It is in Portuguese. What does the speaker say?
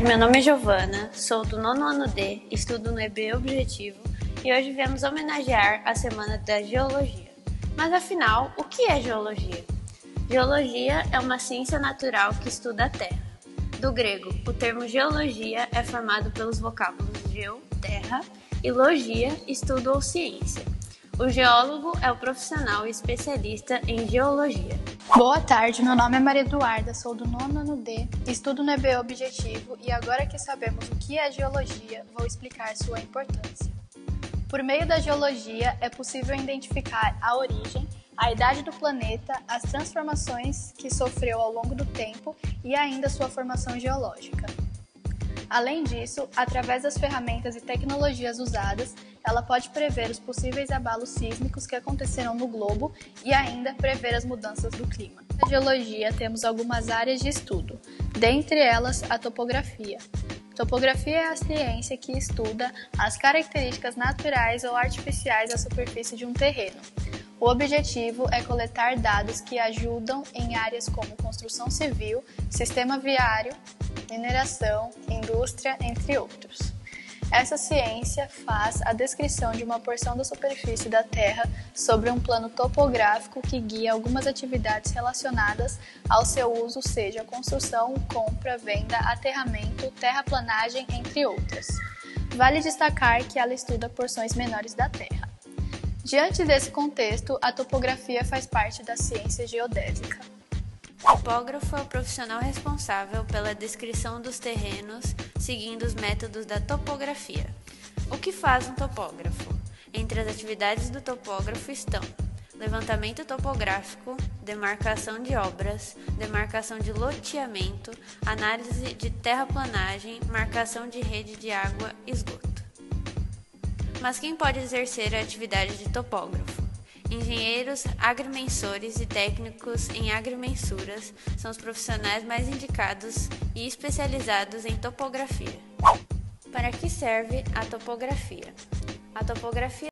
meu nome é Giovana, sou do nono ano D, estudo no EB Objetivo e hoje viemos homenagear a Semana da Geologia. Mas afinal, o que é geologia? Geologia é uma ciência natural que estuda a Terra. Do grego, o termo geologia é formado pelos vocábulos geo, terra, e logia, estudo ou ciência. O geólogo é o profissional especialista em geologia. Boa tarde, meu nome é Maria Eduarda, sou do nono ano D, estudo no EB Objetivo e agora que sabemos o que é geologia, vou explicar sua importância. Por meio da geologia, é possível identificar a origem, a idade do planeta, as transformações que sofreu ao longo do tempo e ainda sua formação geológica. Além disso, através das ferramentas e tecnologias usadas, ela pode prever os possíveis abalos sísmicos que acontecerão no globo e ainda prever as mudanças do clima. Na geologia, temos algumas áreas de estudo, dentre elas a topografia. Topografia é a ciência que estuda as características naturais ou artificiais da superfície de um terreno. O objetivo é coletar dados que ajudam em áreas como construção civil, sistema viário, mineração, indústria, entre outros. Essa ciência faz a descrição de uma porção da superfície da Terra sobre um plano topográfico que guia algumas atividades relacionadas ao seu uso, seja construção, compra, venda, aterramento, terraplanagem, entre outras. Vale destacar que ela estuda porções menores da Terra. Diante desse contexto, a topografia faz parte da ciência geodésica. Topógrafo é o profissional responsável pela descrição dos terrenos seguindo os métodos da topografia. O que faz um topógrafo? Entre as atividades do topógrafo estão levantamento topográfico, demarcação de obras, demarcação de loteamento, análise de terraplanagem, marcação de rede de água e esgoto. Mas quem pode exercer a atividade de topógrafo? Engenheiros, agrimensores e técnicos em agrimensuras são os profissionais mais indicados e especializados em topografia. Para que serve a topografia? A topografia